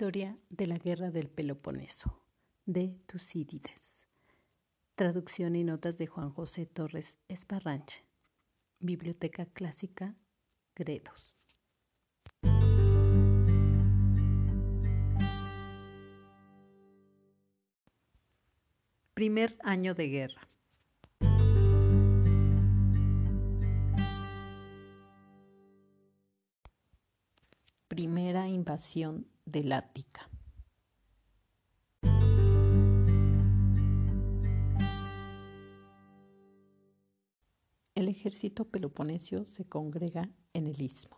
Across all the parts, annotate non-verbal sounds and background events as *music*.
Historia de la Guerra del Peloponeso, de Tucídides. Traducción y notas de Juan José Torres Esparranche. Biblioteca Clásica, Gredos. Primer año de guerra. Del Ática. El ejército peloponesio se congrega en el istmo.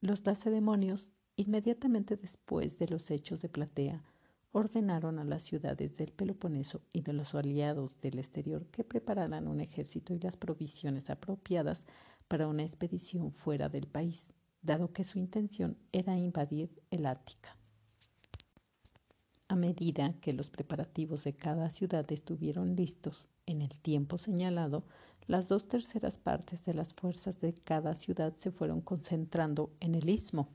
Los lacedemonios, inmediatamente después de los hechos de Platea, ordenaron a las ciudades del Peloponeso y de los aliados del exterior que prepararan un ejército y las provisiones apropiadas para una expedición fuera del país dado que su intención era invadir el Ática. A medida que los preparativos de cada ciudad estuvieron listos en el tiempo señalado, las dos terceras partes de las fuerzas de cada ciudad se fueron concentrando en el istmo.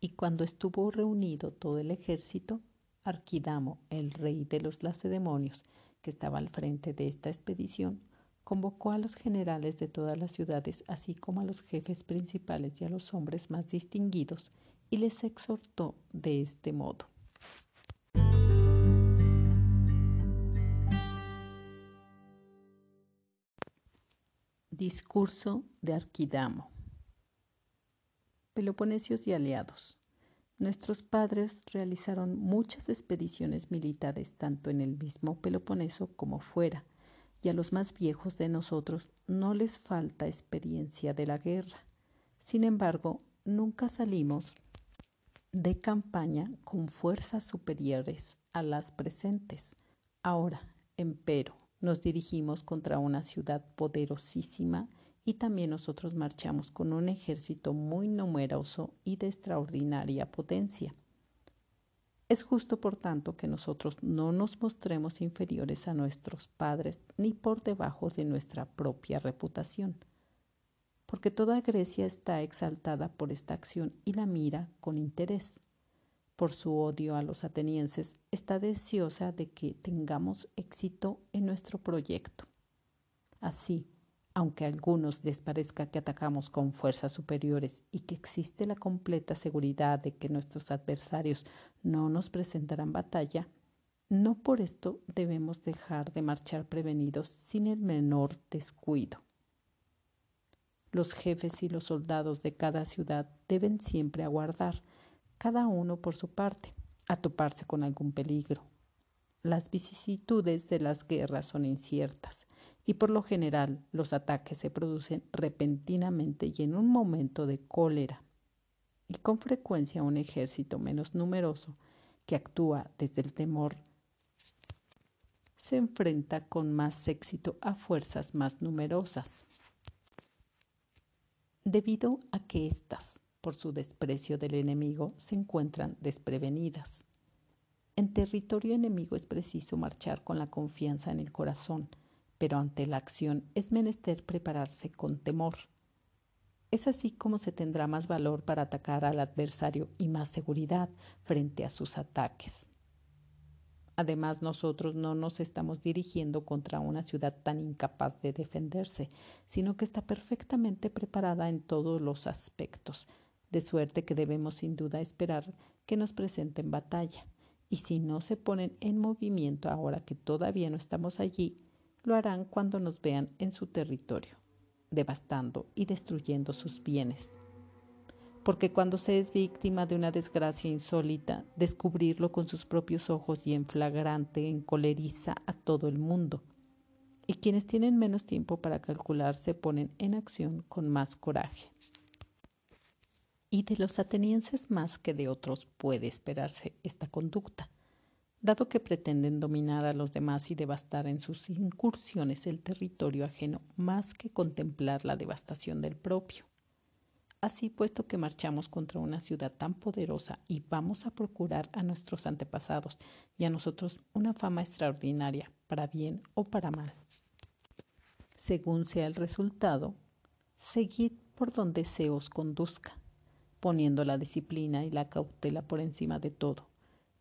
Y cuando estuvo reunido todo el ejército, Arquidamo, el rey de los lacedemonios, que estaba al frente de esta expedición, convocó a los generales de todas las ciudades, así como a los jefes principales y a los hombres más distinguidos, y les exhortó de este modo. Discurso de Arquidamo. Peloponesios y aliados. Nuestros padres realizaron muchas expediciones militares tanto en el mismo Peloponeso como fuera, y a los más viejos de nosotros no les falta experiencia de la guerra. Sin embargo, nunca salimos de campaña con fuerzas superiores a las presentes. Ahora, empero, nos dirigimos contra una ciudad poderosísima y también nosotros marchamos con un ejército muy numeroso y de extraordinaria potencia. Es justo, por tanto, que nosotros no nos mostremos inferiores a nuestros padres ni por debajo de nuestra propia reputación, porque toda Grecia está exaltada por esta acción y la mira con interés. Por su odio a los atenienses, está deseosa de que tengamos éxito en nuestro proyecto. Así, aunque a algunos les parezca que atacamos con fuerzas superiores y que existe la completa seguridad de que nuestros adversarios no nos presentarán batalla, no por esto debemos dejar de marchar prevenidos sin el menor descuido. Los jefes y los soldados de cada ciudad deben siempre aguardar, cada uno por su parte, a toparse con algún peligro. Las vicisitudes de las guerras son inciertas y por lo general los ataques se producen repentinamente y en un momento de cólera. Y con frecuencia un ejército menos numeroso que actúa desde el temor se enfrenta con más éxito a fuerzas más numerosas. Debido a que éstas, por su desprecio del enemigo, se encuentran desprevenidas. En territorio enemigo es preciso marchar con la confianza en el corazón, pero ante la acción es menester prepararse con temor. Es así como se tendrá más valor para atacar al adversario y más seguridad frente a sus ataques. Además, nosotros no nos estamos dirigiendo contra una ciudad tan incapaz de defenderse, sino que está perfectamente preparada en todos los aspectos, de suerte que debemos sin duda esperar que nos presenten batalla. Y si no se ponen en movimiento ahora que todavía no estamos allí, lo harán cuando nos vean en su territorio, devastando y destruyendo sus bienes. Porque cuando se es víctima de una desgracia insólita, descubrirlo con sus propios ojos y en flagrante encoleriza a todo el mundo. Y quienes tienen menos tiempo para calcular se ponen en acción con más coraje. Y de los atenienses más que de otros puede esperarse esta conducta dado que pretenden dominar a los demás y devastar en sus incursiones el territorio ajeno más que contemplar la devastación del propio. Así, puesto que marchamos contra una ciudad tan poderosa y vamos a procurar a nuestros antepasados y a nosotros una fama extraordinaria, para bien o para mal. Según sea el resultado, seguid por donde se os conduzca poniendo la disciplina y la cautela por encima de todo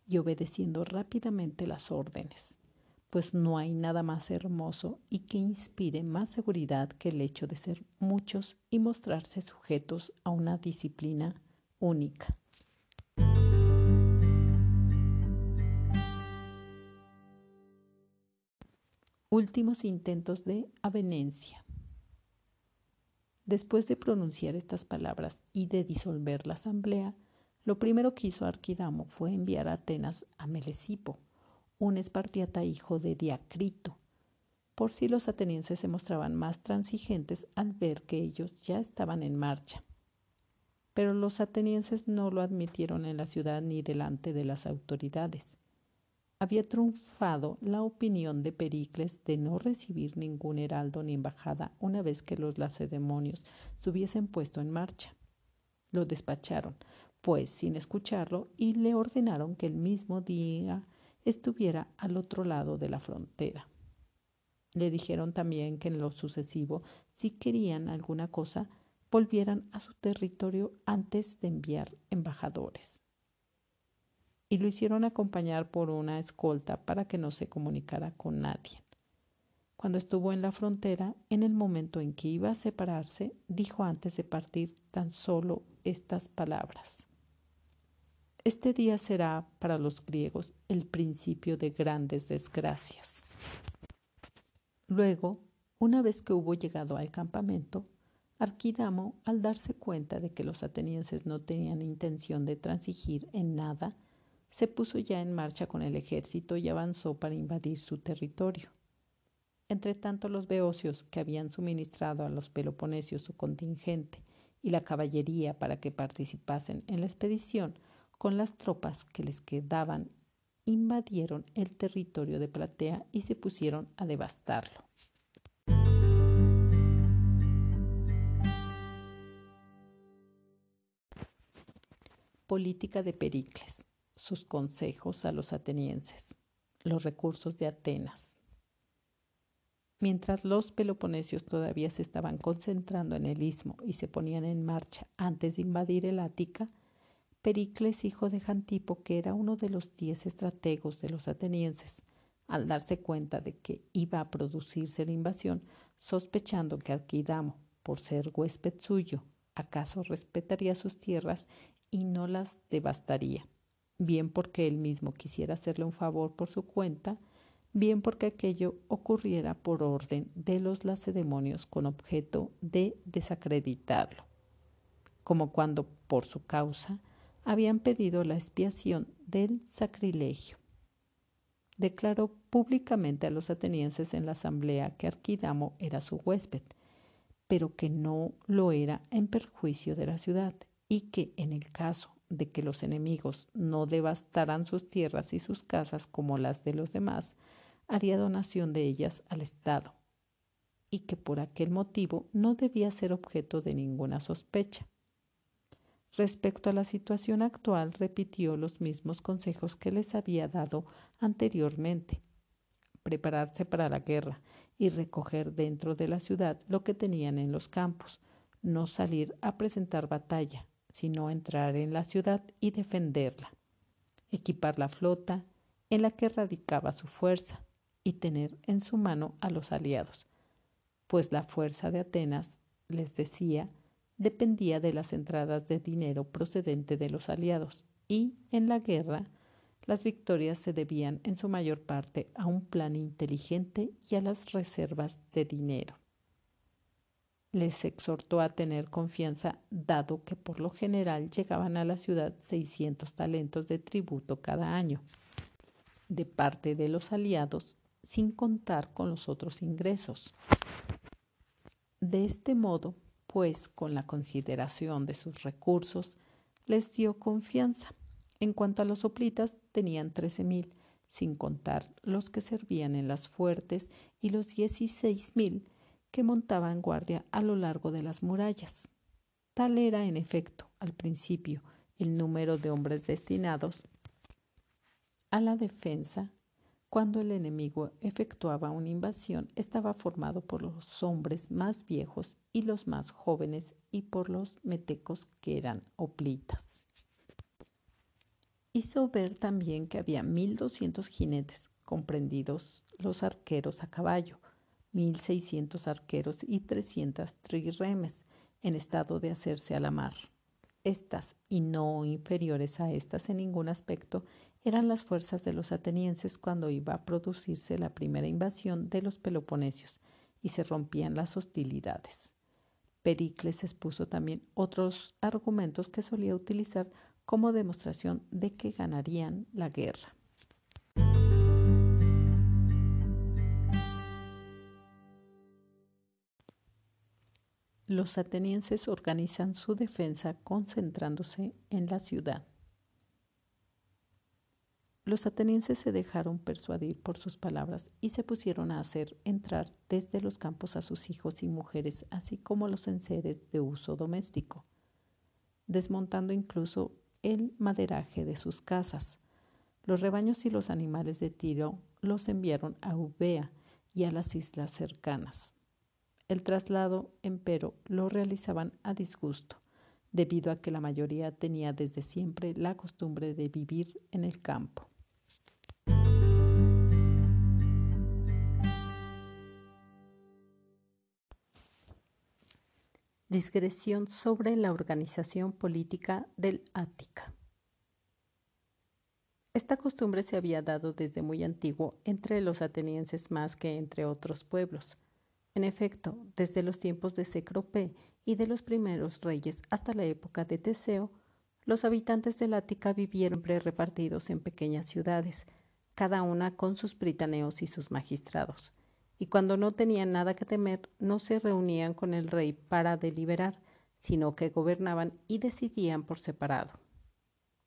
y obedeciendo rápidamente las órdenes, pues no hay nada más hermoso y que inspire más seguridad que el hecho de ser muchos y mostrarse sujetos a una disciplina única. Últimos intentos de avenencia. Después de pronunciar estas palabras y de disolver la asamblea, lo primero que hizo Arquidamo fue enviar a Atenas a Melesipo, un espartiata hijo de Diacrito, por si los atenienses se mostraban más transigentes al ver que ellos ya estaban en marcha. Pero los atenienses no lo admitieron en la ciudad ni delante de las autoridades había triunfado la opinión de Pericles de no recibir ningún heraldo ni embajada una vez que los lacedemonios se hubiesen puesto en marcha. Lo despacharon, pues, sin escucharlo, y le ordenaron que el mismo día estuviera al otro lado de la frontera. Le dijeron también que en lo sucesivo, si querían alguna cosa, volvieran a su territorio antes de enviar embajadores y lo hicieron acompañar por una escolta para que no se comunicara con nadie. Cuando estuvo en la frontera, en el momento en que iba a separarse, dijo antes de partir tan solo estas palabras. Este día será para los griegos el principio de grandes desgracias. Luego, una vez que hubo llegado al campamento, Arquidamo, al darse cuenta de que los atenienses no tenían intención de transigir en nada, se puso ya en marcha con el ejército y avanzó para invadir su territorio. Entretanto, los beocios que habían suministrado a los peloponesios su contingente y la caballería para que participasen en la expedición, con las tropas que les quedaban, invadieron el territorio de Platea y se pusieron a devastarlo. Política de Pericles sus consejos a los atenienses, los recursos de Atenas. Mientras los peloponesios todavía se estaban concentrando en el istmo y se ponían en marcha antes de invadir el Ática, Pericles, hijo de Jantipo, que era uno de los diez estrategos de los atenienses, al darse cuenta de que iba a producirse la invasión, sospechando que Arquidamo, por ser huésped suyo, acaso respetaría sus tierras y no las devastaría bien porque él mismo quisiera hacerle un favor por su cuenta, bien porque aquello ocurriera por orden de los lacedemonios con objeto de desacreditarlo, como cuando por su causa habían pedido la expiación del sacrilegio. Declaró públicamente a los atenienses en la asamblea que Arquidamo era su huésped, pero que no lo era en perjuicio de la ciudad y que en el caso de que los enemigos no devastaran sus tierras y sus casas como las de los demás, haría donación de ellas al Estado, y que por aquel motivo no debía ser objeto de ninguna sospecha. Respecto a la situación actual, repitió los mismos consejos que les había dado anteriormente. Prepararse para la guerra y recoger dentro de la ciudad lo que tenían en los campos, no salir a presentar batalla, sino entrar en la ciudad y defenderla, equipar la flota en la que radicaba su fuerza y tener en su mano a los aliados, pues la fuerza de Atenas, les decía, dependía de las entradas de dinero procedente de los aliados y, en la guerra, las victorias se debían en su mayor parte a un plan inteligente y a las reservas de dinero les exhortó a tener confianza, dado que por lo general llegaban a la ciudad 600 talentos de tributo cada año, de parte de los aliados, sin contar con los otros ingresos. De este modo, pues con la consideración de sus recursos, les dio confianza. En cuanto a los hoplitas, tenían trece mil, sin contar los que servían en las fuertes, y los dieciséis mil que montaban guardia a lo largo de las murallas. Tal era, en efecto, al principio, el número de hombres destinados a la defensa cuando el enemigo efectuaba una invasión, estaba formado por los hombres más viejos y los más jóvenes y por los metecos que eran oplitas. Hizo ver también que había mil doscientos jinetes, comprendidos los arqueros a caballo, mil seiscientos arqueros y trescientas trirremes, en estado de hacerse a la mar. Estas, y no inferiores a estas en ningún aspecto, eran las fuerzas de los atenienses cuando iba a producirse la primera invasión de los peloponesios y se rompían las hostilidades. Pericles expuso también otros argumentos que solía utilizar como demostración de que ganarían la guerra. Los atenienses organizan su defensa concentrándose en la ciudad. Los atenienses se dejaron persuadir por sus palabras y se pusieron a hacer entrar desde los campos a sus hijos y mujeres, así como los enseres de uso doméstico, desmontando incluso el maderaje de sus casas. Los rebaños y los animales de Tiro los enviaron a Eubea y a las islas cercanas. El traslado, empero, lo realizaban a disgusto, debido a que la mayoría tenía desde siempre la costumbre de vivir en el campo. Discreción sobre la organización política del Ática. Esta costumbre se había dado desde muy antiguo entre los atenienses más que entre otros pueblos. En efecto, desde los tiempos de Cecrope y de los primeros reyes hasta la época de Teseo, los habitantes del Ática vivieron repartidos en pequeñas ciudades, cada una con sus britaneos y sus magistrados y cuando no tenían nada que temer, no se reunían con el rey para deliberar, sino que gobernaban y decidían por separado.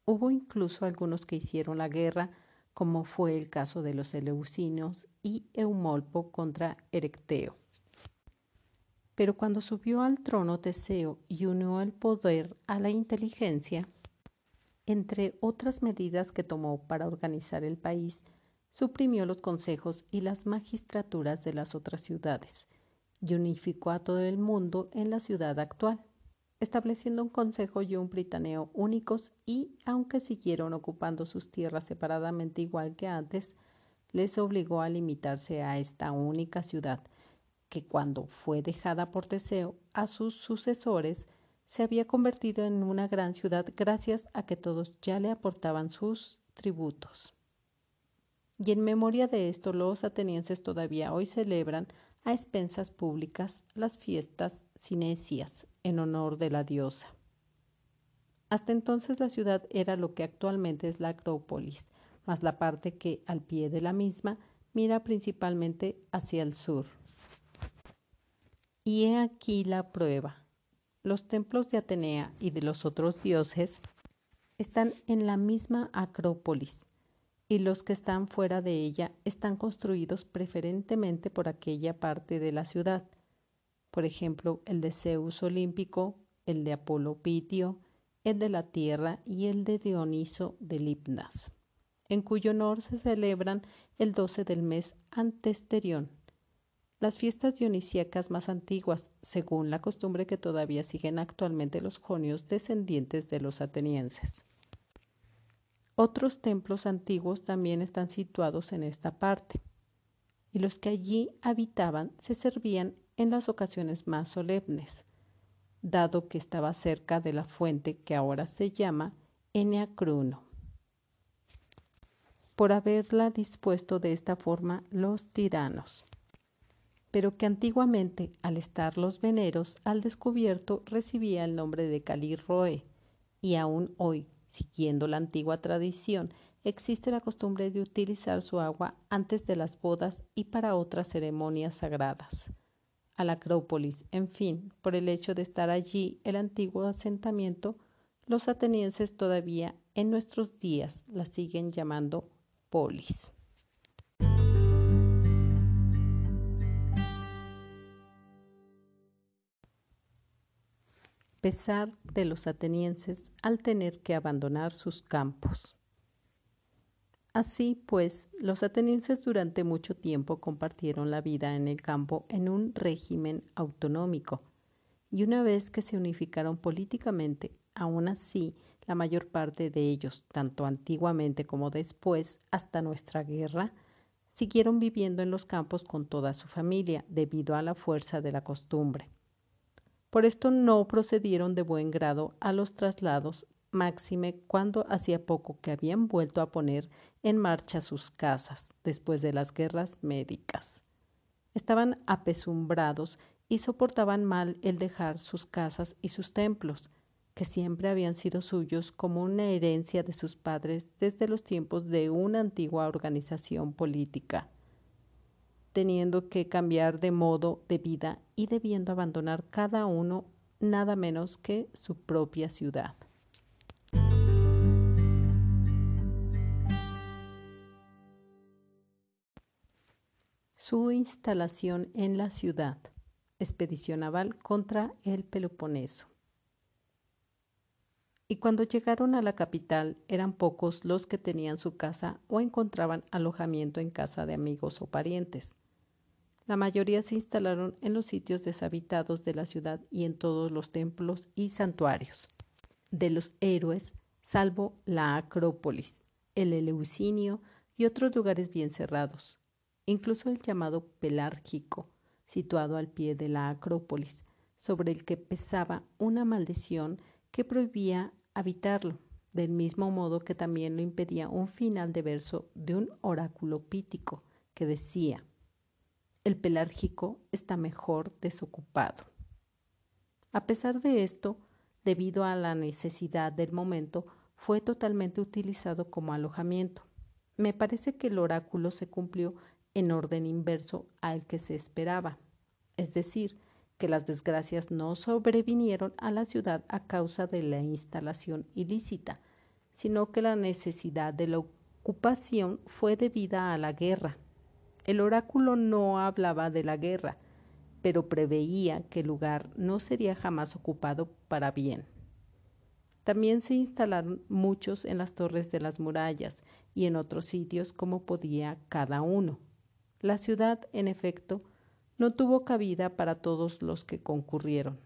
Hubo incluso algunos que hicieron la guerra, como fue el caso de los Eleusinos y Eumolpo contra Erecteo. Pero cuando subió al trono Teseo y unió el poder a la inteligencia, entre otras medidas que tomó para organizar el país, suprimió los consejos y las magistraturas de las otras ciudades y unificó a todo el mundo en la ciudad actual, estableciendo un consejo y un britaneo únicos y, aunque siguieron ocupando sus tierras separadamente igual que antes, les obligó a limitarse a esta única ciudad, que cuando fue dejada por Teseo a sus sucesores, se había convertido en una gran ciudad gracias a que todos ya le aportaban sus tributos. Y en memoria de esto, los atenienses todavía hoy celebran a expensas públicas las fiestas cinesias en honor de la diosa. Hasta entonces la ciudad era lo que actualmente es la Acrópolis, más la parte que al pie de la misma mira principalmente hacia el sur. Y he aquí la prueba. Los templos de Atenea y de los otros dioses están en la misma Acrópolis, y los que están fuera de ella están construidos preferentemente por aquella parte de la ciudad. Por ejemplo, el de Zeus olímpico, el de Apolo Pitio, el de la tierra y el de Dioniso de Lipnas, en cuyo honor se celebran el 12 del mes antesterión. Las fiestas dionisíacas más antiguas, según la costumbre que todavía siguen actualmente los jonios descendientes de los atenienses. Otros templos antiguos también están situados en esta parte, y los que allí habitaban se servían en las ocasiones más solemnes, dado que estaba cerca de la fuente que ahora se llama Eneacruno, por haberla dispuesto de esta forma los tiranos, pero que antiguamente, al estar los veneros al descubierto, recibía el nombre de Calirroe, y aún hoy Siguiendo la antigua tradición, existe la costumbre de utilizar su agua antes de las bodas y para otras ceremonias sagradas. A la Acrópolis, en fin, por el hecho de estar allí el antiguo asentamiento, los atenienses todavía en nuestros días la siguen llamando polis. Pesar de los atenienses al tener que abandonar sus campos. Así pues, los atenienses durante mucho tiempo compartieron la vida en el campo en un régimen autonómico, y una vez que se unificaron políticamente, aún así, la mayor parte de ellos, tanto antiguamente como después, hasta nuestra guerra, siguieron viviendo en los campos con toda su familia, debido a la fuerza de la costumbre. Por esto no procedieron de buen grado a los traslados máxime cuando hacía poco que habían vuelto a poner en marcha sus casas después de las guerras médicas. Estaban apesumbrados y soportaban mal el dejar sus casas y sus templos, que siempre habían sido suyos como una herencia de sus padres desde los tiempos de una antigua organización política, teniendo que cambiar de modo de vida y debiendo abandonar cada uno nada menos que su propia ciudad. Su instalación en la ciudad. Expedición naval contra el Peloponeso. Y cuando llegaron a la capital eran pocos los que tenían su casa o encontraban alojamiento en casa de amigos o parientes. La mayoría se instalaron en los sitios deshabitados de la ciudad y en todos los templos y santuarios de los héroes, salvo la Acrópolis, el Eleusinio y otros lugares bien cerrados incluso el llamado Pelárgico, situado al pie de la Acrópolis, sobre el que pesaba una maldición que prohibía habitarlo, del mismo modo que también lo impedía un final de verso de un oráculo pítico que decía, el Pelárgico está mejor desocupado. A pesar de esto, debido a la necesidad del momento, fue totalmente utilizado como alojamiento. Me parece que el oráculo se cumplió en orden inverso al que se esperaba, es decir, que las desgracias no sobrevinieron a la ciudad a causa de la instalación ilícita, sino que la necesidad de la ocupación fue debida a la guerra. El oráculo no hablaba de la guerra, pero preveía que el lugar no sería jamás ocupado para bien. También se instalaron muchos en las torres de las murallas y en otros sitios como podía cada uno. La ciudad, en efecto, no tuvo cabida para todos los que concurrieron.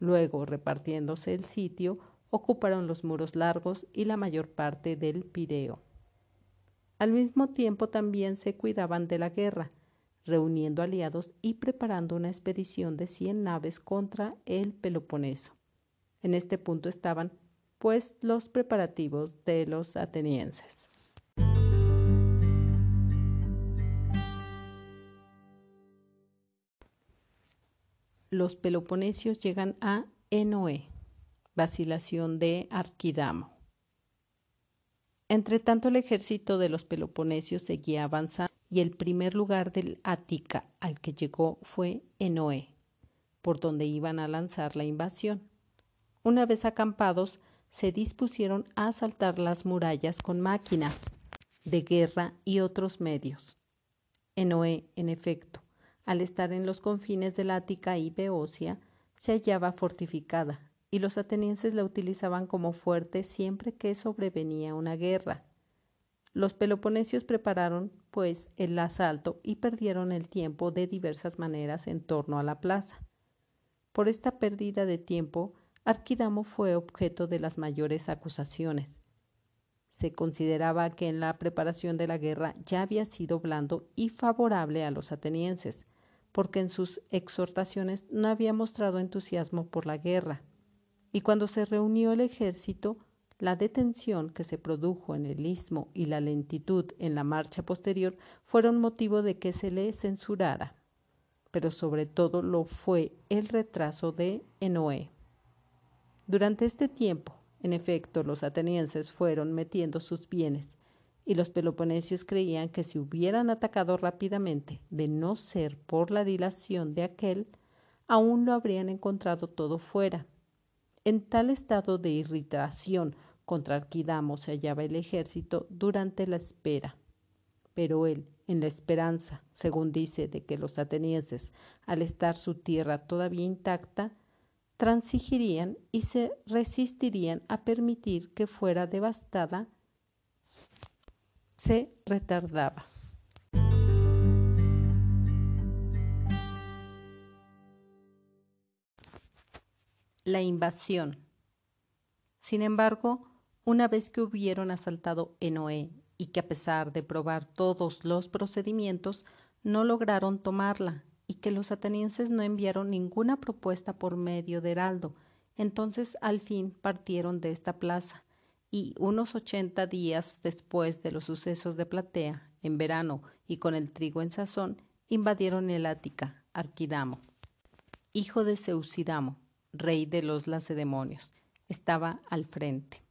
Luego, repartiéndose el sitio, ocuparon los muros largos y la mayor parte del Pireo. Al mismo tiempo también se cuidaban de la guerra, reuniendo aliados y preparando una expedición de cien naves contra el Peloponeso. En este punto estaban, pues, los preparativos de los atenienses. los peloponesios llegan a Enoé, vacilación de Arquidamo. Entre tanto, el ejército de los peloponesios seguía avanzando y el primer lugar del Ática al que llegó fue Enoé, por donde iban a lanzar la invasión. Una vez acampados, se dispusieron a asaltar las murallas con máquinas de guerra y otros medios. Enoé, en efecto, al estar en los confines del Ática y Beocia, se hallaba fortificada, y los atenienses la utilizaban como fuerte siempre que sobrevenía una guerra. Los peloponesios prepararon, pues, el asalto y perdieron el tiempo de diversas maneras en torno a la plaza. Por esta pérdida de tiempo, Arquidamo fue objeto de las mayores acusaciones. Se consideraba que en la preparación de la guerra ya había sido blando y favorable a los atenienses, porque en sus exhortaciones no había mostrado entusiasmo por la guerra. Y cuando se reunió el ejército, la detención que se produjo en el istmo y la lentitud en la marcha posterior fueron motivo de que se le censurara, pero sobre todo lo fue el retraso de Enoé. Durante este tiempo, en efecto, los atenienses fueron metiendo sus bienes y los peloponesios creían que si hubieran atacado rápidamente, de no ser por la dilación de aquel, aún lo habrían encontrado todo fuera. En tal estado de irritación contra Arquidamo se hallaba el ejército durante la espera. Pero él, en la esperanza, según dice, de que los atenienses, al estar su tierra todavía intacta, transigirían y se resistirían a permitir que fuera devastada se retardaba. La invasión. Sin embargo, una vez que hubieron asaltado Enoé y que a pesar de probar todos los procedimientos, no lograron tomarla y que los atenienses no enviaron ninguna propuesta por medio de Heraldo, entonces al fin partieron de esta plaza y unos ochenta días después de los sucesos de Platea, en verano y con el trigo en sazón, invadieron el Ática, Arquidamo, hijo de Seusidamo, rey de los lacedemonios. Estaba al frente.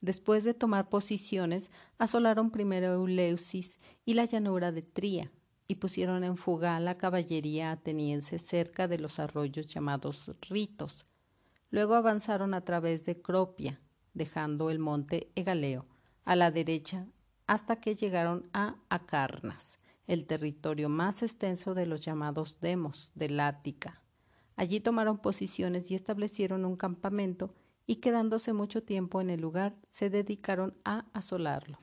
Después de tomar posiciones, asolaron primero Eleusis y la llanura de Tría, y pusieron en fuga a la caballería ateniense cerca de los arroyos llamados Ritos. Luego avanzaron a través de Cropia, dejando el monte Egaleo a la derecha hasta que llegaron a Acarnas, el territorio más extenso de los llamados Demos de Lática. Allí tomaron posiciones y establecieron un campamento y quedándose mucho tiempo en el lugar, se dedicaron a asolarlo.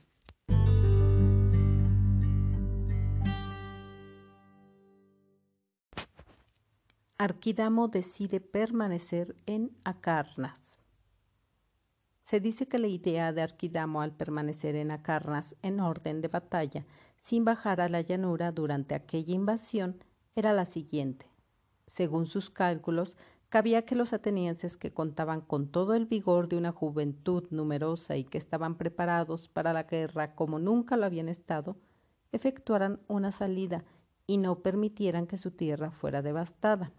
Arquidamo decide permanecer en Acarnas. Se dice que la idea de Arquidamo al permanecer en Acarnas en orden de batalla, sin bajar a la llanura durante aquella invasión, era la siguiente. Según sus cálculos, cabía que los atenienses que contaban con todo el vigor de una juventud numerosa y que estaban preparados para la guerra como nunca lo habían estado, efectuaran una salida y no permitieran que su tierra fuera devastada.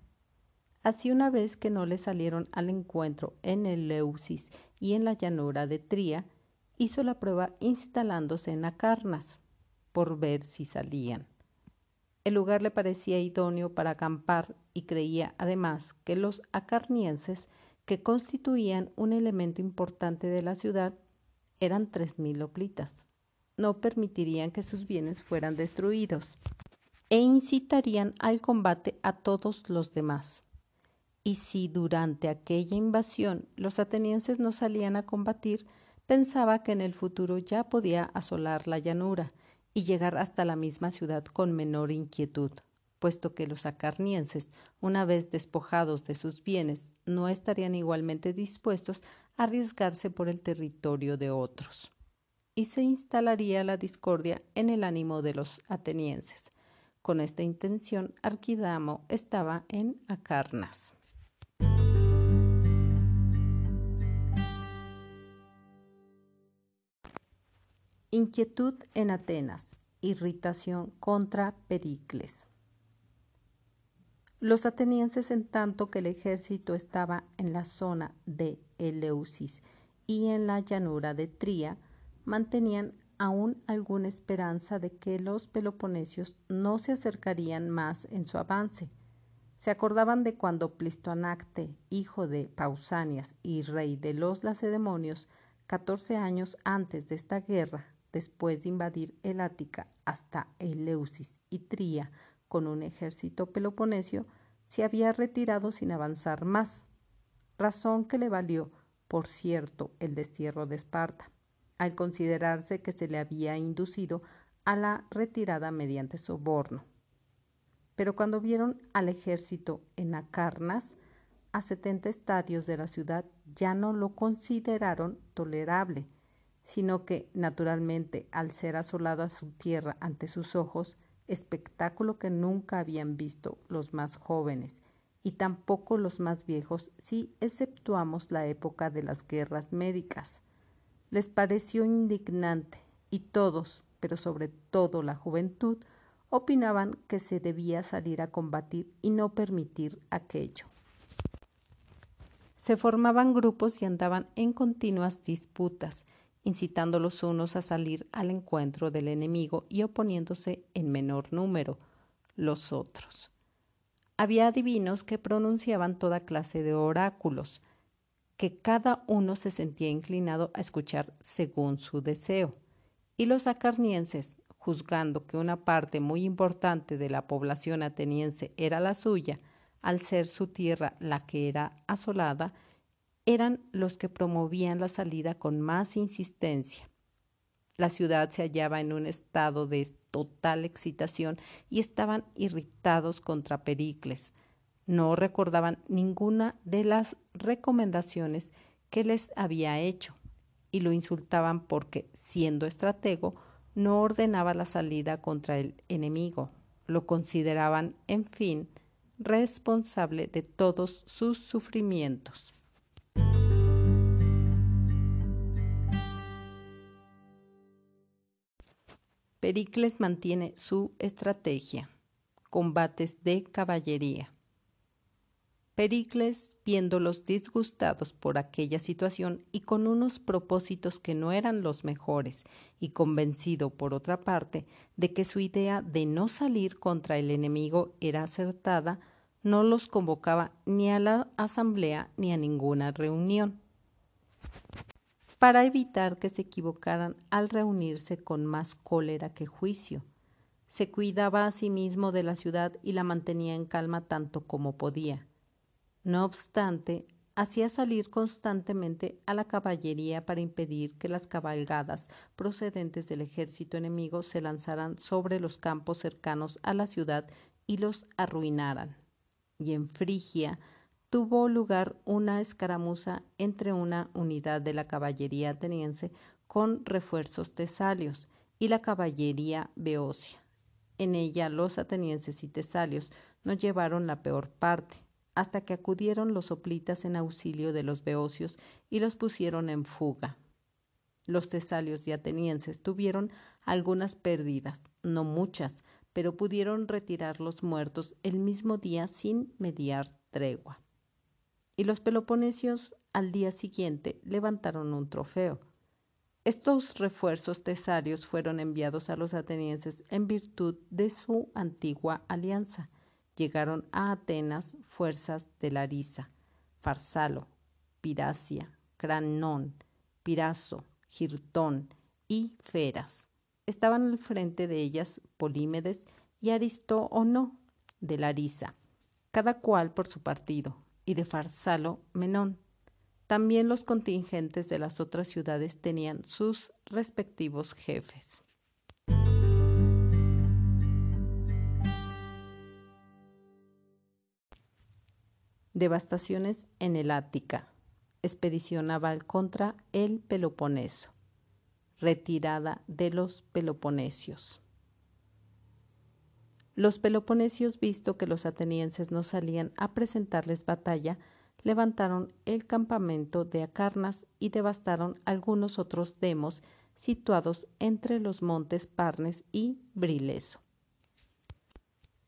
Así una vez que no le salieron al encuentro en el Leusis y en la llanura de Tría, hizo la prueba instalándose en Acarnas, por ver si salían. El lugar le parecía idóneo para acampar y creía además que los acarnienses, que constituían un elemento importante de la ciudad, eran tres mil hoplitas. No permitirían que sus bienes fueran destruidos e incitarían al combate a todos los demás. Y si durante aquella invasión los atenienses no salían a combatir, pensaba que en el futuro ya podía asolar la llanura y llegar hasta la misma ciudad con menor inquietud, puesto que los acarnienses, una vez despojados de sus bienes, no estarían igualmente dispuestos a arriesgarse por el territorio de otros. Y se instalaría la discordia en el ánimo de los atenienses. Con esta intención, Arquidamo estaba en Acarnas. Inquietud en Atenas. Irritación contra Pericles. Los atenienses, en tanto que el ejército estaba en la zona de Eleusis y en la llanura de Tría, mantenían aún alguna esperanza de que los peloponesios no se acercarían más en su avance. Se acordaban de cuando Plistoanacte, hijo de Pausanias y rey de los lacedemonios, catorce años antes de esta guerra, después de invadir el Ática hasta Eleusis y Tría con un ejército peloponesio, se había retirado sin avanzar más, razón que le valió, por cierto, el destierro de Esparta, al considerarse que se le había inducido a la retirada mediante soborno. Pero cuando vieron al ejército en Acarnas, a setenta estadios de la ciudad, ya no lo consideraron tolerable, sino que, naturalmente, al ser asolada su tierra ante sus ojos, espectáculo que nunca habían visto los más jóvenes y tampoco los más viejos si exceptuamos la época de las guerras médicas. Les pareció indignante y todos, pero sobre todo la juventud, opinaban que se debía salir a combatir y no permitir aquello. Se formaban grupos y andaban en continuas disputas, incitando los unos a salir al encuentro del enemigo y oponiéndose en menor número los otros. Había adivinos que pronunciaban toda clase de oráculos, que cada uno se sentía inclinado a escuchar según su deseo, y los acarnienses, juzgando que una parte muy importante de la población ateniense era la suya, al ser su tierra la que era asolada, eran los que promovían la salida con más insistencia. La ciudad se hallaba en un estado de total excitación y estaban irritados contra Pericles. No recordaban ninguna de las recomendaciones que les había hecho y lo insultaban porque, siendo estratego, no ordenaba la salida contra el enemigo. Lo consideraban, en fin, responsable de todos sus sufrimientos. Pericles mantiene su estrategia. Combates de caballería. Pericles, viéndolos disgustados por aquella situación y con unos propósitos que no eran los mejores, y convencido, por otra parte, de que su idea de no salir contra el enemigo era acertada, no los convocaba ni a la asamblea ni a ninguna reunión para evitar que se equivocaran al reunirse con más cólera que juicio. Se cuidaba a sí mismo de la ciudad y la mantenía en calma tanto como podía. No obstante, hacía salir constantemente a la caballería para impedir que las cabalgadas procedentes del ejército enemigo se lanzaran sobre los campos cercanos a la ciudad y los arruinaran. Y en Frigia tuvo lugar una escaramuza entre una unidad de la caballería ateniense con refuerzos tesalios y la caballería beocia. En ella los atenienses y tesalios no llevaron la peor parte, hasta que acudieron los soplitas en auxilio de los beocios y los pusieron en fuga. Los tesalios y atenienses tuvieron algunas pérdidas, no muchas, pero pudieron retirar los muertos el mismo día sin mediar tregua y los peloponesios al día siguiente levantaron un trofeo. Estos refuerzos tesarios fueron enviados a los atenienses en virtud de su antigua alianza. Llegaron a Atenas fuerzas de Larisa, Farsalo, Piracia, Cranón, Piraso, Girtón y Feras. Estaban al frente de ellas Polímedes y no de Larisa, cada cual por su partido, y de Farsalo Menón. También los contingentes de las otras ciudades tenían sus respectivos jefes. Devastaciones en el Ática. Expedición naval contra el Peloponeso. Retirada de los peloponesios. Los peloponesios, visto que los atenienses no salían a presentarles batalla, levantaron el campamento de Acarnas y devastaron algunos otros demos situados entre los montes Parnes y Brileso.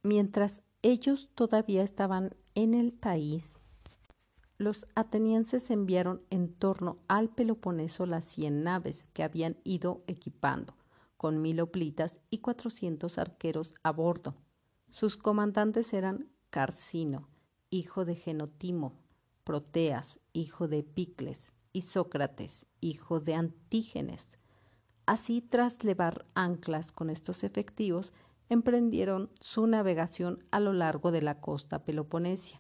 Mientras ellos todavía estaban en el país, los atenienses enviaron en torno al Peloponeso las cien naves que habían ido equipando, con mil oplitas y cuatrocientos arqueros a bordo. Sus comandantes eran Carcino, hijo de Genotimo, Proteas, hijo de Picles, y Sócrates, hijo de Antígenes. Así, tras levar anclas con estos efectivos, emprendieron su navegación a lo largo de la costa peloponesia.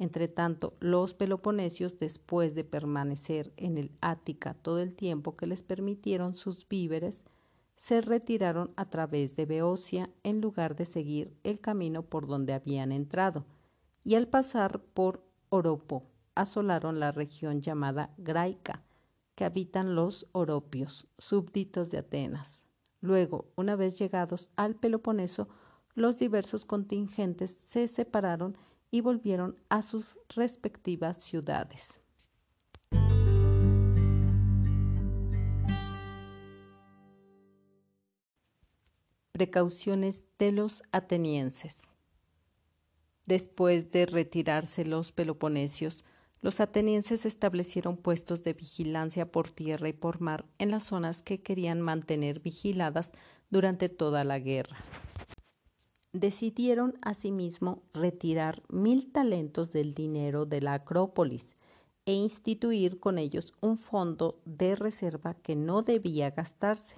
Entretanto, los peloponesios, después de permanecer en el Ática todo el tiempo que les permitieron sus víveres, se retiraron a través de Beocia en lugar de seguir el camino por donde habían entrado, y al pasar por Oropo asolaron la región llamada Graica, que habitan los oropios, súbditos de Atenas. Luego, una vez llegados al Peloponeso, los diversos contingentes se separaron y volvieron a sus respectivas ciudades. Precauciones de los atenienses. Después de retirarse los peloponesios, los atenienses establecieron puestos de vigilancia por tierra y por mar en las zonas que querían mantener vigiladas durante toda la guerra. Decidieron asimismo retirar mil talentos del dinero de la Acrópolis e instituir con ellos un fondo de reserva que no debía gastarse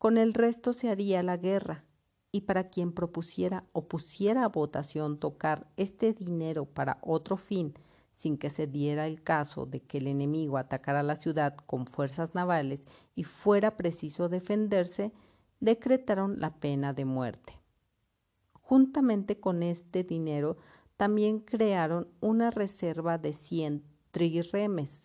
con el resto se haría la guerra, y para quien propusiera o pusiera a votación tocar este dinero para otro fin, sin que se diera el caso de que el enemigo atacara la ciudad con fuerzas navales y fuera preciso defenderse, decretaron la pena de muerte. Juntamente con este dinero también crearon una reserva de cien triremes,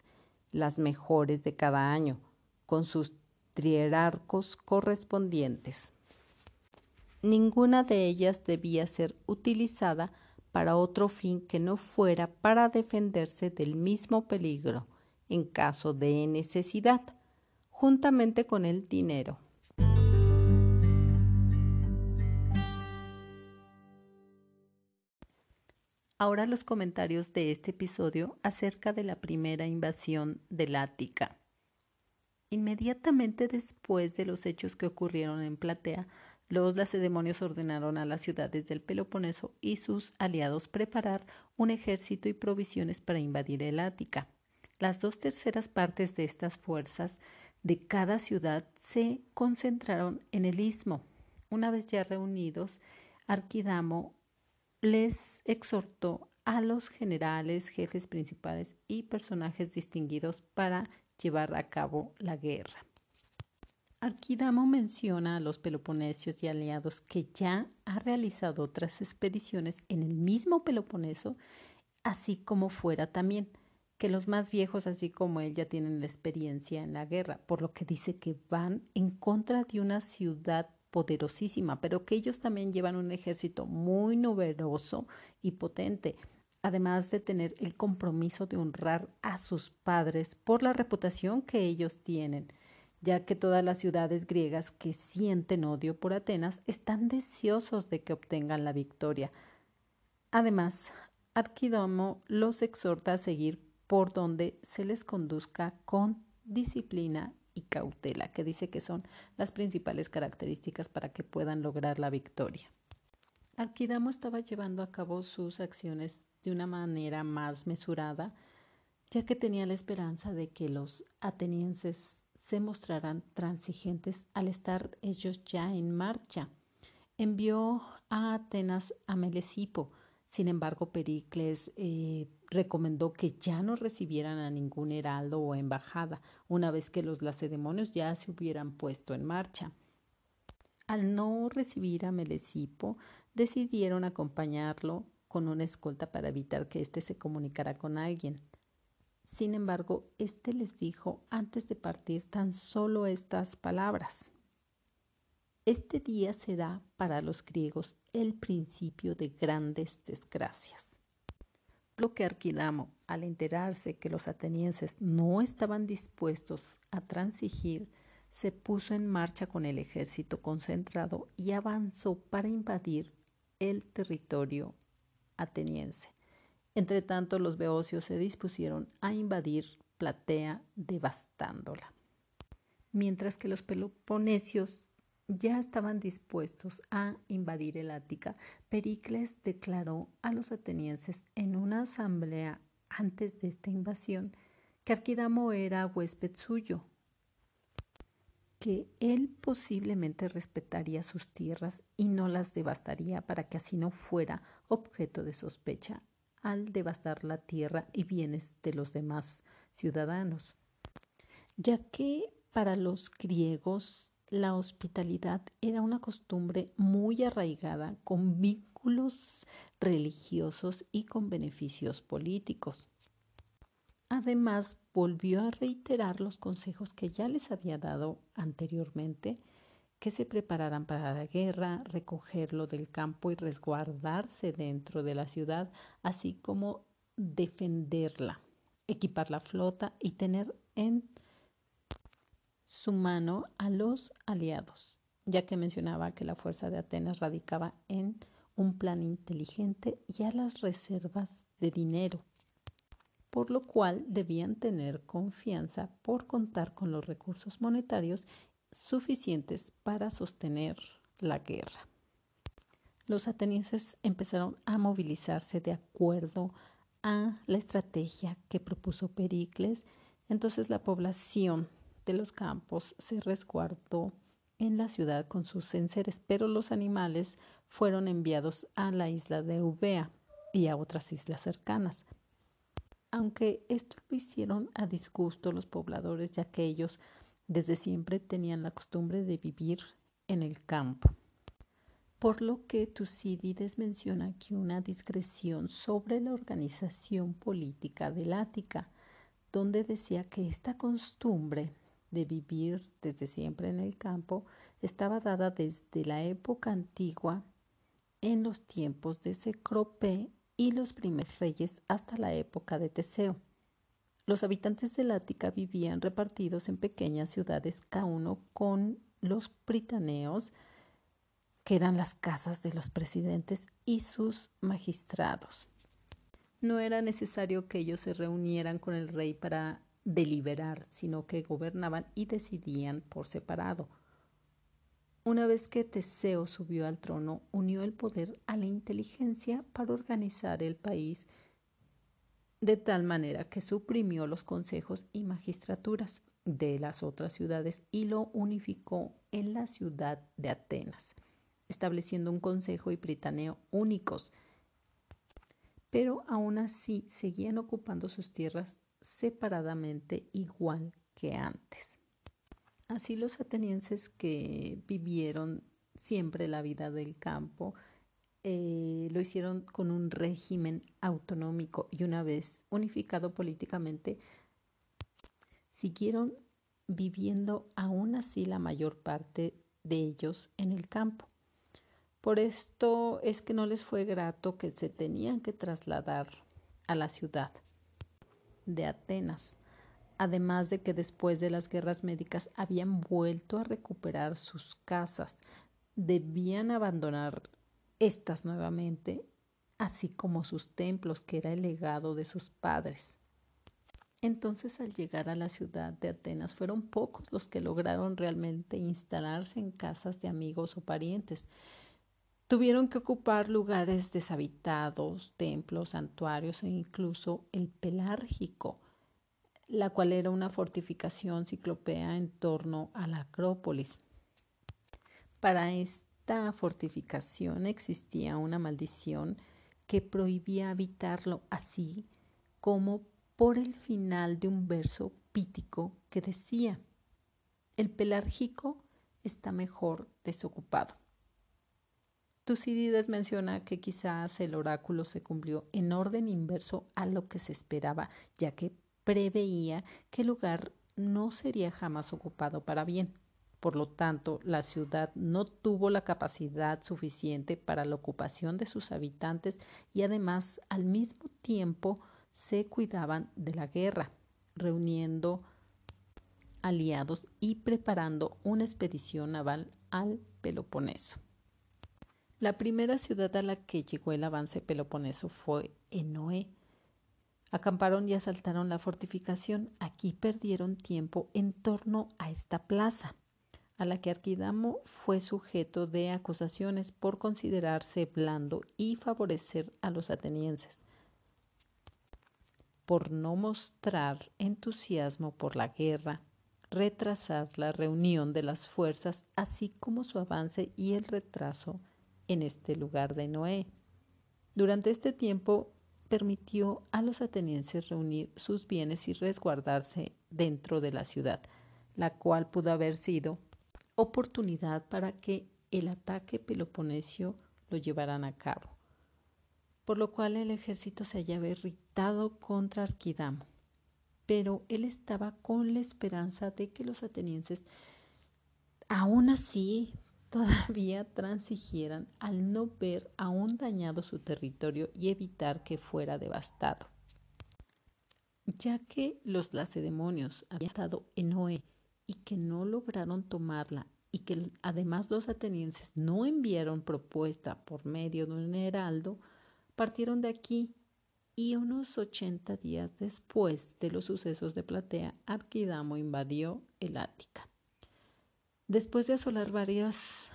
las mejores de cada año, con sus trierarcos correspondientes. Ninguna de ellas debía ser utilizada para otro fin que no fuera para defenderse del mismo peligro en caso de necesidad, juntamente con el dinero. Ahora los comentarios de este episodio acerca de la primera invasión del Ática. Inmediatamente después de los hechos que ocurrieron en Platea, los lacedemonios ordenaron a las ciudades del Peloponeso y sus aliados preparar un ejército y provisiones para invadir el Ática. Las dos terceras partes de estas fuerzas de cada ciudad se concentraron en el istmo. Una vez ya reunidos, Arquidamo les exhortó a los generales, jefes principales y personajes distinguidos para llevar a cabo la guerra. Arquidamo menciona a los peloponesios y aliados que ya ha realizado otras expediciones en el mismo Peloponeso, así como fuera también, que los más viejos, así como él, ya tienen la experiencia en la guerra, por lo que dice que van en contra de una ciudad poderosísima, pero que ellos también llevan un ejército muy numeroso y potente, además de tener el compromiso de honrar a sus padres por la reputación que ellos tienen ya que todas las ciudades griegas que sienten odio por Atenas están deseosos de que obtengan la victoria. Además, Arquidomo los exhorta a seguir por donde se les conduzca con disciplina y cautela, que dice que son las principales características para que puedan lograr la victoria. Arquidamo estaba llevando a cabo sus acciones de una manera más mesurada, ya que tenía la esperanza de que los atenienses se mostrarán transigentes al estar ellos ya en marcha. Envió a Atenas a Melesipo. Sin embargo, Pericles eh, recomendó que ya no recibieran a ningún heraldo o embajada, una vez que los lacedemonios ya se hubieran puesto en marcha. Al no recibir a Melesipo, decidieron acompañarlo con una escolta para evitar que éste se comunicara con alguien. Sin embargo, éste les dijo antes de partir tan solo estas palabras. Este día será para los griegos el principio de grandes desgracias. Lo que Arquidamo, al enterarse que los atenienses no estaban dispuestos a transigir, se puso en marcha con el ejército concentrado y avanzó para invadir el territorio ateniense. Entre tanto, los beocios se dispusieron a invadir Platea, devastándola. Mientras que los peloponesios ya estaban dispuestos a invadir el Ática, Pericles declaró a los atenienses en una asamblea antes de esta invasión que Arquidamo era huésped suyo, que él posiblemente respetaría sus tierras y no las devastaría para que así no fuera objeto de sospecha al devastar la tierra y bienes de los demás ciudadanos, ya que para los griegos la hospitalidad era una costumbre muy arraigada con vínculos religiosos y con beneficios políticos. Además, volvió a reiterar los consejos que ya les había dado anteriormente que se prepararan para la guerra, recogerlo del campo y resguardarse dentro de la ciudad, así como defenderla, equipar la flota y tener en su mano a los aliados, ya que mencionaba que la fuerza de Atenas radicaba en un plan inteligente y a las reservas de dinero, por lo cual debían tener confianza por contar con los recursos monetarios suficientes para sostener la guerra. Los atenienses empezaron a movilizarse de acuerdo a la estrategia que propuso Pericles, entonces la población de los campos se resguardó en la ciudad con sus enseres, pero los animales fueron enviados a la isla de Eubea y a otras islas cercanas. aunque esto lo hicieron a disgusto los pobladores, ya que ellos desde siempre tenían la costumbre de vivir en el campo. Por lo que Tucídides menciona que una discreción sobre la organización política del Ática, donde decía que esta costumbre de vivir desde siempre en el campo estaba dada desde la época antigua en los tiempos de Cecrope y los primeros reyes hasta la época de Teseo. Los habitantes del Ática vivían repartidos en pequeñas ciudades, cada uno con los pritaneos, que eran las casas de los presidentes y sus magistrados. No era necesario que ellos se reunieran con el rey para deliberar, sino que gobernaban y decidían por separado. Una vez que Teseo subió al trono, unió el poder a la inteligencia para organizar el país de tal manera que suprimió los consejos y magistraturas de las otras ciudades y lo unificó en la ciudad de Atenas, estableciendo un consejo y pritaneo únicos. Pero aún así seguían ocupando sus tierras separadamente igual que antes. Así los atenienses que vivieron siempre la vida del campo eh, lo hicieron con un régimen autonómico y una vez unificado políticamente, siguieron viviendo aún así la mayor parte de ellos en el campo. Por esto es que no les fue grato que se tenían que trasladar a la ciudad de Atenas además de que después de las guerras médicas habían vuelto a recuperar sus casas, debían abandonar estas nuevamente, así como sus templos, que era el legado de sus padres. Entonces, al llegar a la ciudad de Atenas, fueron pocos los que lograron realmente instalarse en casas de amigos o parientes. Tuvieron que ocupar lugares deshabitados, templos, santuarios e incluso el pelárgico, la cual era una fortificación ciclopea en torno a la Acrópolis. Para esta fortificación existía una maldición que prohibía habitarlo, así como por el final de un verso pítico que decía, el pelárgico está mejor desocupado. Tucídides menciona que quizás el oráculo se cumplió en orden inverso a lo que se esperaba, ya que preveía que el lugar no sería jamás ocupado para bien. Por lo tanto, la ciudad no tuvo la capacidad suficiente para la ocupación de sus habitantes y además al mismo tiempo se cuidaban de la guerra, reuniendo aliados y preparando una expedición naval al Peloponeso. La primera ciudad a la que llegó el avance peloponeso fue Enoé, Acamparon y asaltaron la fortificación. Aquí perdieron tiempo en torno a esta plaza, a la que Arquidamo fue sujeto de acusaciones por considerarse blando y favorecer a los atenienses, por no mostrar entusiasmo por la guerra, retrasar la reunión de las fuerzas, así como su avance y el retraso en este lugar de Noé. Durante este tiempo permitió a los atenienses reunir sus bienes y resguardarse dentro de la ciudad, la cual pudo haber sido oportunidad para que el ataque peloponesio lo llevaran a cabo, por lo cual el ejército se hallaba irritado contra Arquidamo, pero él estaba con la esperanza de que los atenienses aún así *laughs* todavía transigieran al no ver aún dañado su territorio y evitar que fuera devastado. Ya que los lacedemonios habían estado en Noé y que no lograron tomarla y que además los atenienses no enviaron propuesta por medio de un heraldo, partieron de aquí y unos ochenta días después de los sucesos de Platea, Arquidamo invadió el Ática. Después de asolar varias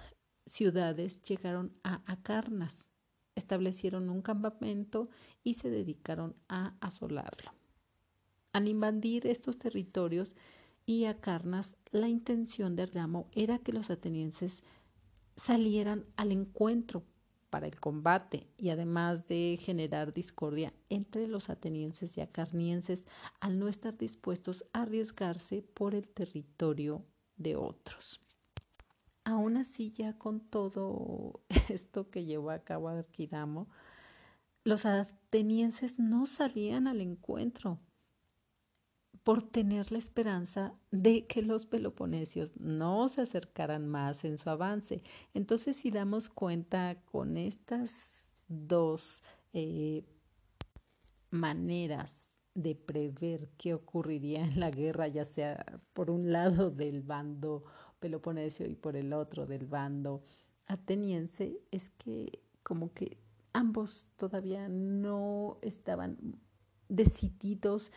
ciudades, llegaron a Acarnas, establecieron un campamento y se dedicaron a asolarlo. Al invadir estos territorios y Acarnas, la intención de Argamo era que los atenienses salieran al encuentro, para el combate y además de generar discordia entre los atenienses y acarnienses al no estar dispuestos a arriesgarse por el territorio de otros. Aún así, ya con todo *laughs* esto que llevó a cabo Arquidamo, los atenienses no salían al encuentro por tener la esperanza de que los peloponesios no se acercaran más en su avance. Entonces, si damos cuenta con estas dos eh, maneras de prever qué ocurriría en la guerra, ya sea por un lado del bando peloponesio y por el otro del bando ateniense, es que como que ambos todavía no estaban decididos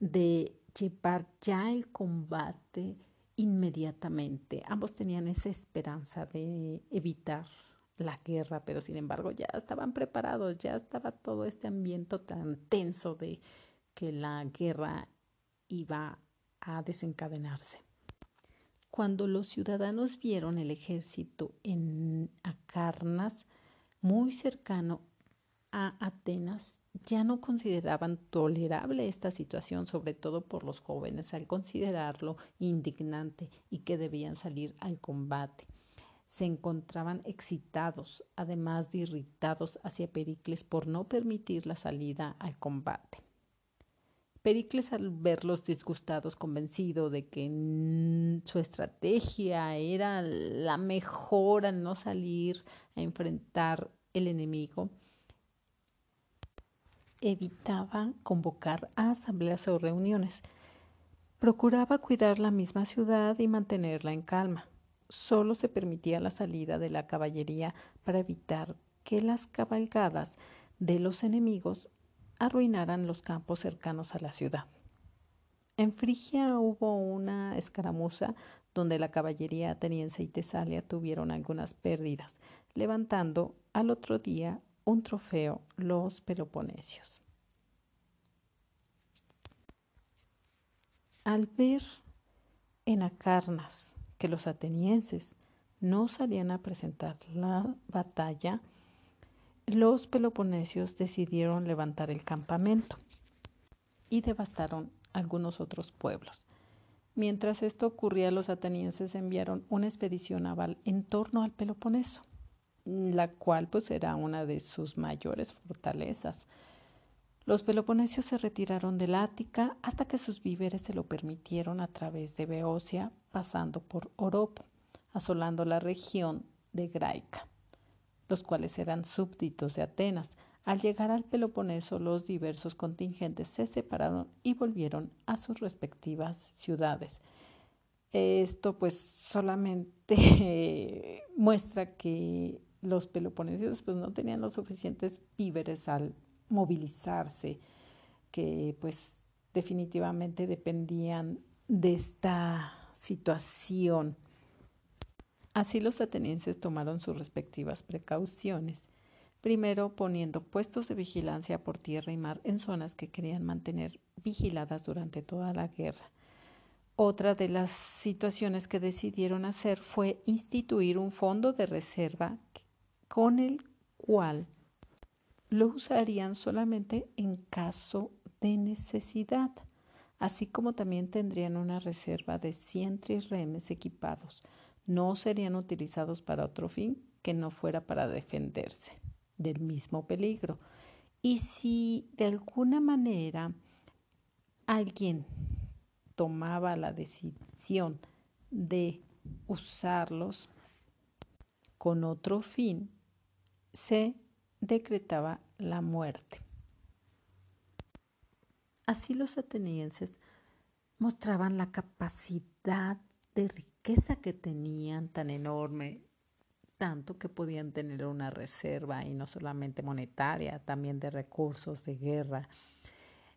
de llevar ya el combate inmediatamente. Ambos tenían esa esperanza de evitar la guerra, pero sin embargo ya estaban preparados, ya estaba todo este ambiente tan tenso de que la guerra iba a desencadenarse. Cuando los ciudadanos vieron el ejército en Acarnas, muy cercano a Atenas, ya no consideraban tolerable esta situación, sobre todo por los jóvenes, al considerarlo indignante y que debían salir al combate. Se encontraban excitados, además de irritados hacia Pericles por no permitir la salida al combate. Pericles, al verlos disgustados, convencido de que su estrategia era la mejor al no salir a enfrentar el enemigo, evitaba convocar a asambleas o reuniones. Procuraba cuidar la misma ciudad y mantenerla en calma. Solo se permitía la salida de la caballería para evitar que las cabalgadas de los enemigos arruinaran los campos cercanos a la ciudad. En Frigia hubo una escaramuza donde la caballería ateniense y Tesalia tuvieron algunas pérdidas, levantando al otro día un trofeo los peloponesios. Al ver en Acarnas que los atenienses no salían a presentar la batalla, los peloponesios decidieron levantar el campamento y devastaron algunos otros pueblos. Mientras esto ocurría, los atenienses enviaron una expedición naval en torno al Peloponeso la cual pues era una de sus mayores fortalezas. Los peloponesios se retiraron del Ática hasta que sus víveres se lo permitieron a través de Beocia, pasando por Oropo, asolando la región de Graica, los cuales eran súbditos de Atenas. Al llegar al Peloponeso, los diversos contingentes se separaron y volvieron a sus respectivas ciudades. Esto pues solamente *laughs* muestra que los peloponesios pues no tenían los suficientes víveres al movilizarse, que pues definitivamente dependían de esta situación. Así los atenienses tomaron sus respectivas precauciones, primero poniendo puestos de vigilancia por tierra y mar en zonas que querían mantener vigiladas durante toda la guerra. Otra de las situaciones que decidieron hacer fue instituir un fondo de reserva con el cual lo usarían solamente en caso de necesidad, así como también tendrían una reserva de 100 trirremes equipados. No serían utilizados para otro fin que no fuera para defenderse del mismo peligro. Y si de alguna manera alguien tomaba la decisión de usarlos con otro fin, se decretaba la muerte. Así los atenienses mostraban la capacidad de riqueza que tenían tan enorme, tanto que podían tener una reserva y no solamente monetaria, también de recursos de guerra,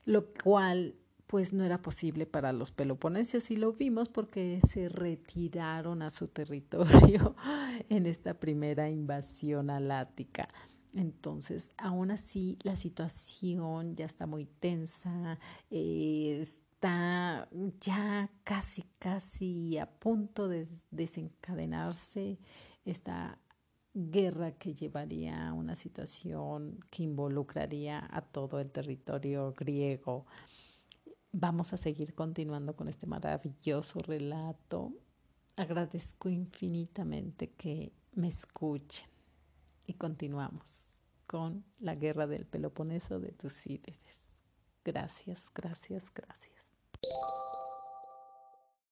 lo cual pues no era posible para los peloponesios y lo vimos porque se retiraron a su territorio *laughs* en esta primera invasión alática. Entonces, aún así, la situación ya está muy tensa, eh, está ya casi, casi a punto de desencadenarse esta guerra que llevaría a una situación que involucraría a todo el territorio griego. Vamos a seguir continuando con este maravilloso relato. Agradezco infinitamente que me escuchen y continuamos con la guerra del Peloponeso de Tucídides. Gracias, gracias, gracias.